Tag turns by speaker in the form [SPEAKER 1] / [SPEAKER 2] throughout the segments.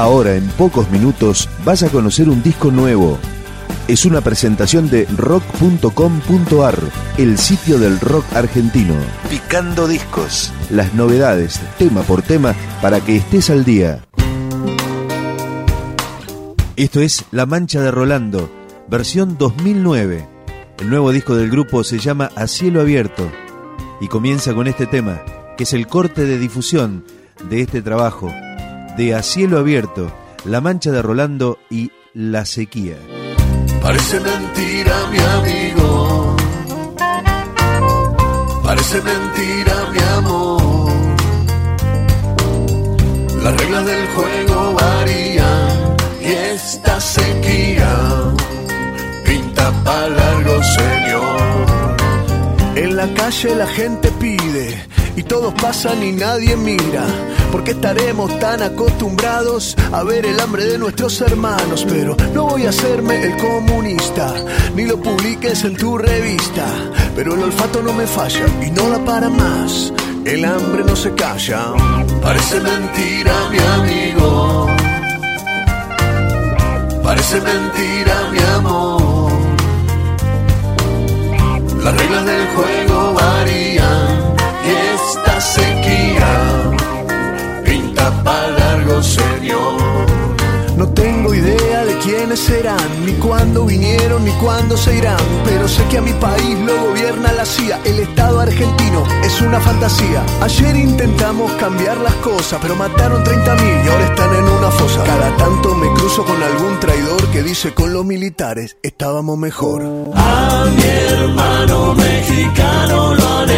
[SPEAKER 1] Ahora, en pocos minutos, vas a conocer un disco nuevo. Es una presentación de rock.com.ar, el sitio del rock argentino. Picando discos. Las novedades, tema por tema, para que estés al día. Esto es La Mancha de Rolando, versión 2009. El nuevo disco del grupo se llama A Cielo Abierto y comienza con este tema, que es el corte de difusión de este trabajo, de A Cielo Abierto, La Mancha de Rolando y La Sequía.
[SPEAKER 2] Parece mentira, mi amigo. Parece mentira, mi amor. Las reglas del juego varían y esta sequía pinta para largo, señor. En la calle la gente pide y todos pasan y nadie mira. porque estaremos tan acostumbrados a ver el hambre de nuestros hermanos? Pero no voy a hacerme el comunista, ni lo publiques en tu revista. Pero el olfato no me falla y no la para más. El hambre no se calla. Parece mentira, mi amigo. Parece mentira, serán, ni cuándo vinieron, ni cuándo se irán. Pero sé que a mi país lo gobierna la CIA. El Estado argentino es una fantasía. Ayer intentamos cambiar las cosas, pero mataron 30.000 y ahora están en una fosa. Cada tanto me cruzo con algún traidor que dice con los militares estábamos mejor. A mi hermano mexicano lo han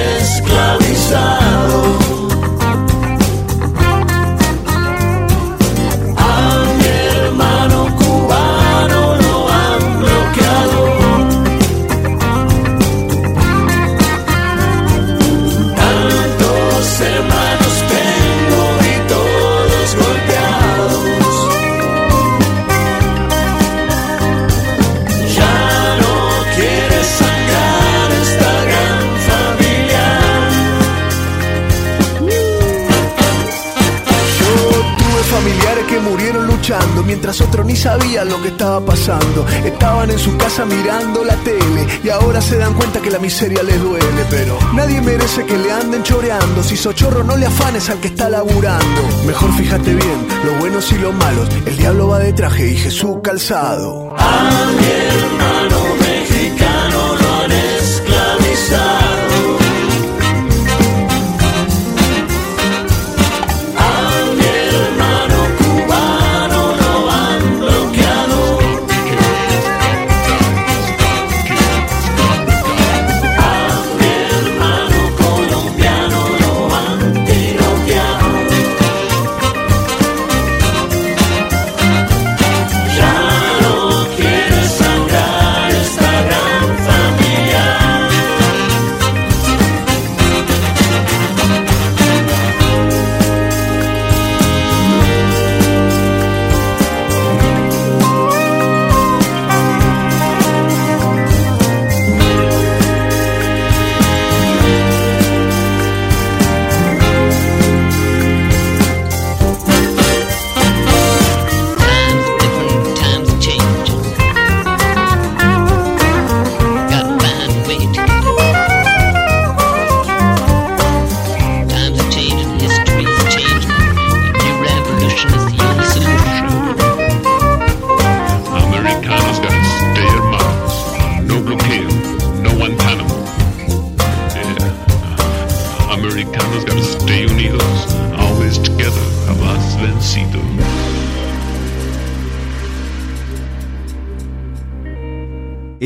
[SPEAKER 2] estaba pasando. Estaban en su casa mirando la tele y ahora se dan cuenta que la miseria les duele. Pero nadie merece que le anden choreando. Si sochorro no le afanes al que está laburando. Mejor fíjate bien, los buenos y los malos. El diablo va de traje y Jesús calzado.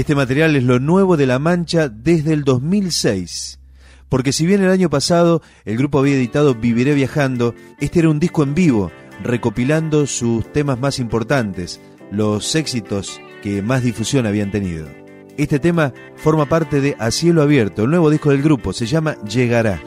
[SPEAKER 1] Este material es lo nuevo de La Mancha desde el 2006. Porque si bien el año pasado el grupo había editado Viviré Viajando, este era un disco en vivo, recopilando sus temas más importantes, los éxitos que más difusión habían tenido. Este tema forma parte de A Cielo Abierto, el nuevo disco del grupo, se llama Llegará.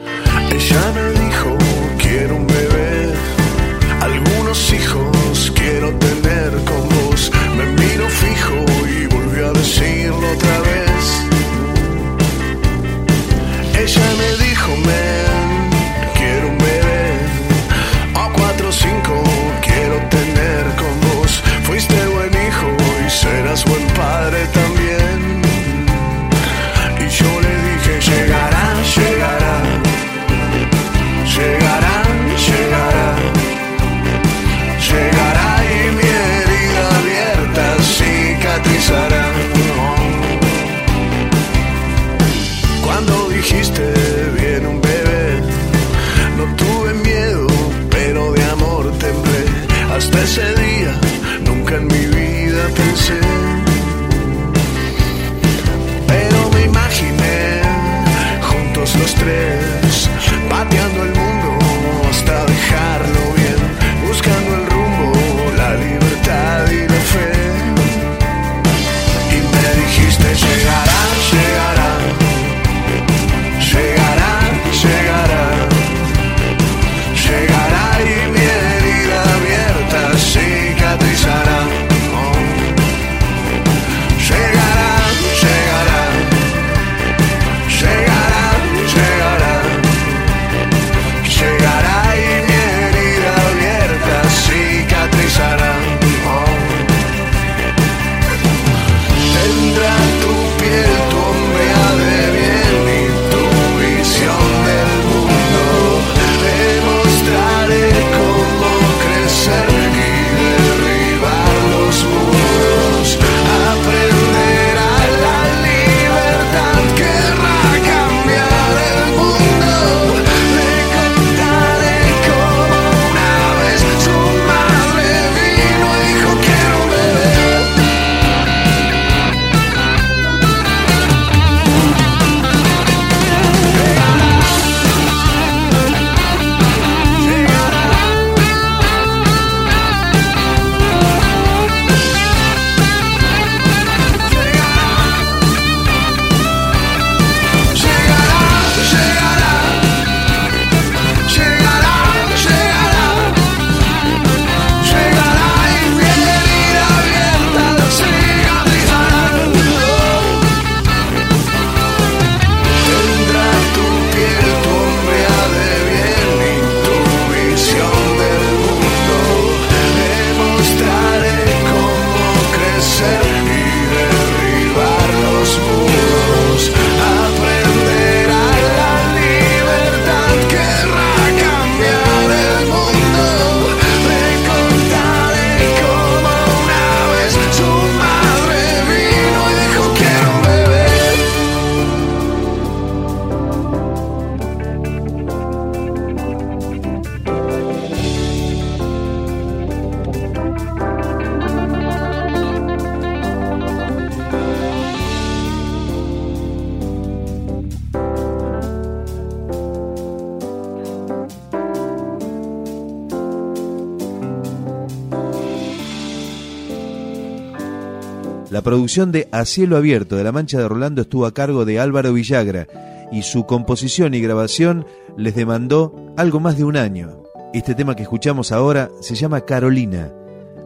[SPEAKER 1] Producción de A Cielo Abierto de La Mancha de Rolando estuvo a cargo de Álvaro Villagra y su composición y grabación les demandó algo más de un año. Este tema que escuchamos ahora se llama Carolina,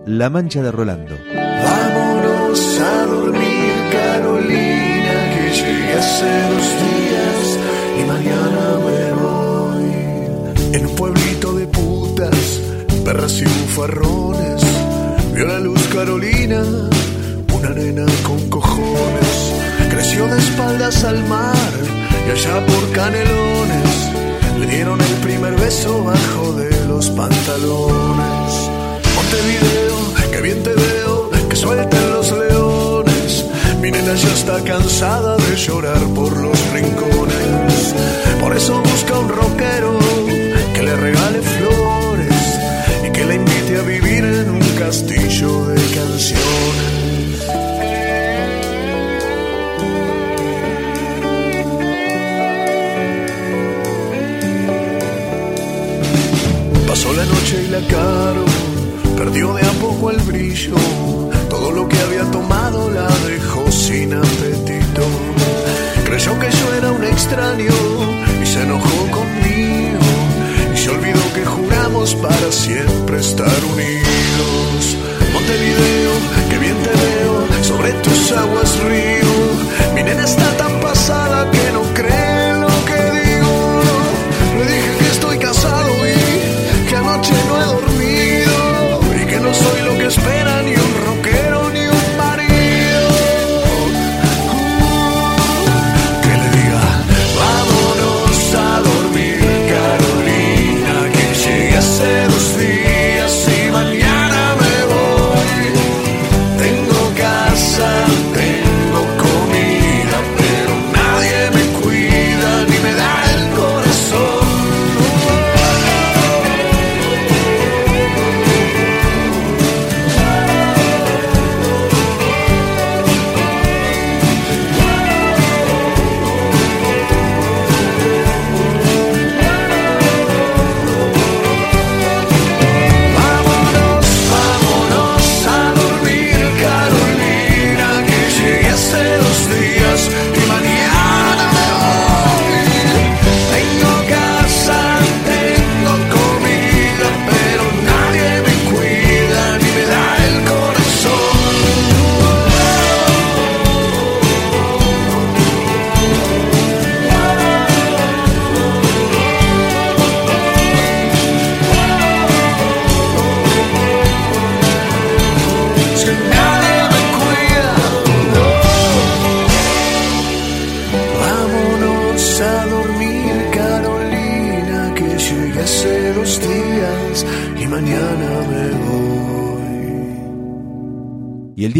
[SPEAKER 1] La Mancha de Rolando.
[SPEAKER 2] Vámonos a dormir, Carolina, que llegué hace dos días y mañana me voy. En un pueblito de putas, perras y bufarrones, vio la luz Carolina, una nena con cojones. Creció de espaldas al mar y allá por canelones le dieron el primer beso bajo de los pantalones. Montevideo, que bien te veo, que suelten los leones. Mi nena ya está cansada de llorar por los rincones. Por eso busca un rockero que le regale flores y que la invite a vivir en un castillo de canciones. Pasó la noche y la caro perdió de a poco el brillo. Todo lo que había tomado la dejó sin apetito. Creyó que yo era un extraño y se enojó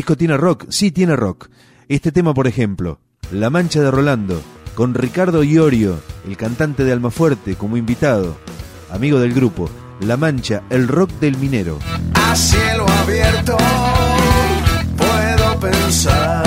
[SPEAKER 1] disco tiene rock, sí tiene rock. Este tema, por ejemplo, La Mancha de Rolando, con Ricardo Iorio, el cantante de Almafuerte, como invitado, amigo del grupo. La Mancha, el rock del minero.
[SPEAKER 2] A cielo abierto puedo pensar,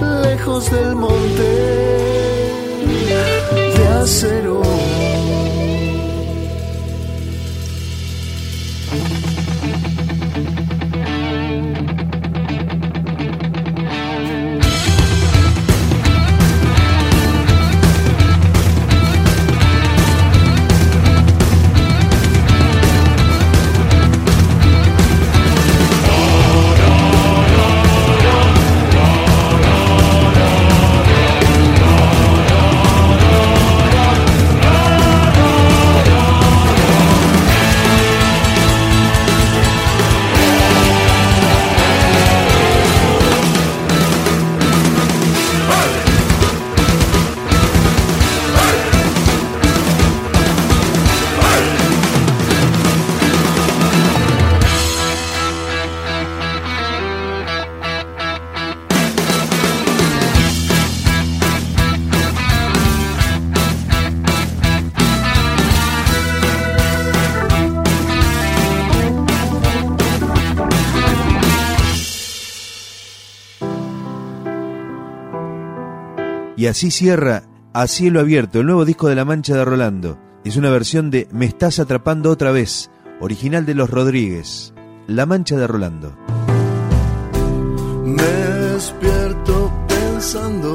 [SPEAKER 2] lejos del monte de acero.
[SPEAKER 1] Y así cierra A Cielo Abierto, el nuevo disco de La Mancha de Rolando. Es una versión de Me estás atrapando otra vez, original de Los Rodríguez. La Mancha de Rolando.
[SPEAKER 2] Despierto pensando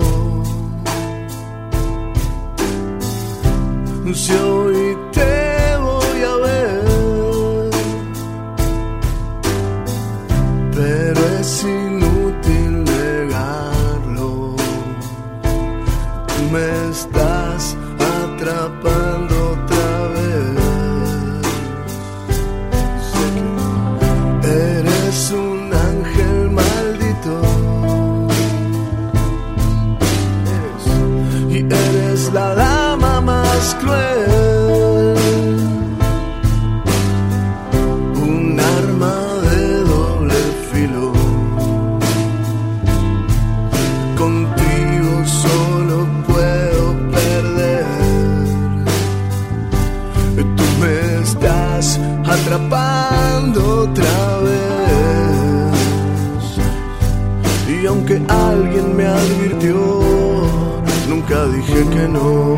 [SPEAKER 2] dije que no.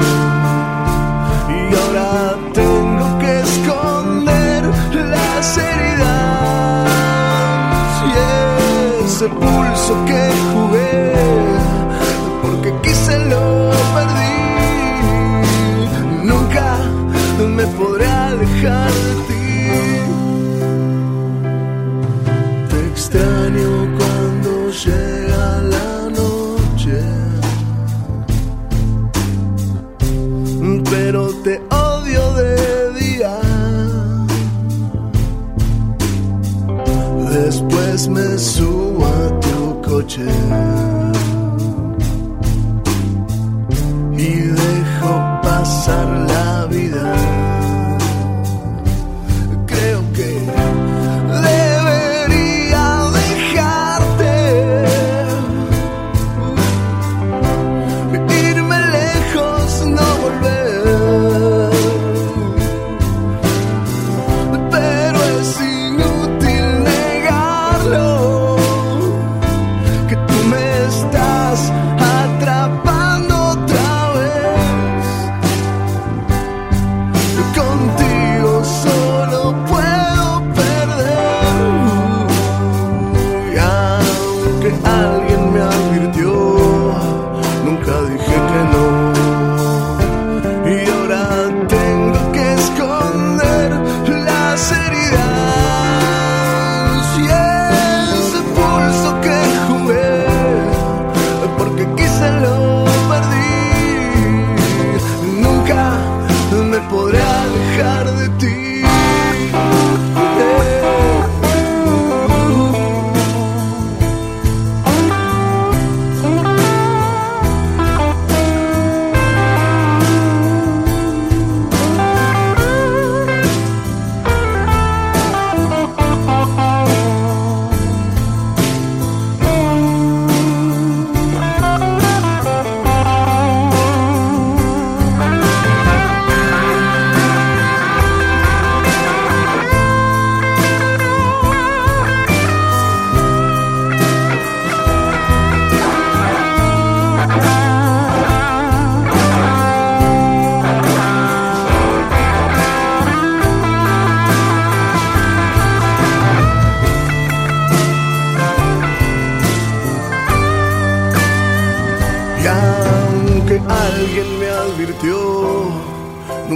[SPEAKER 2] Y ahora tengo que esconder las heridas y ese pulso que Después me subo a tu coche. Y dejo pasar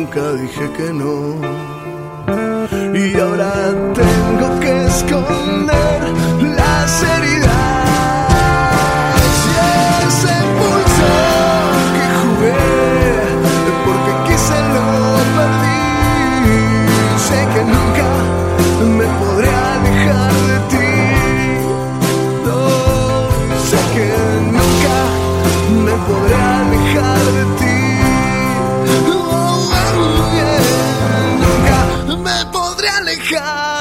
[SPEAKER 2] nunca dije que no. Y ahora tengo que esconder las heridas. Y ese pulso que jugué, porque quise lo perdí. Sé que nunca me podré alejar de ti. No, sé que nunca me podré alejar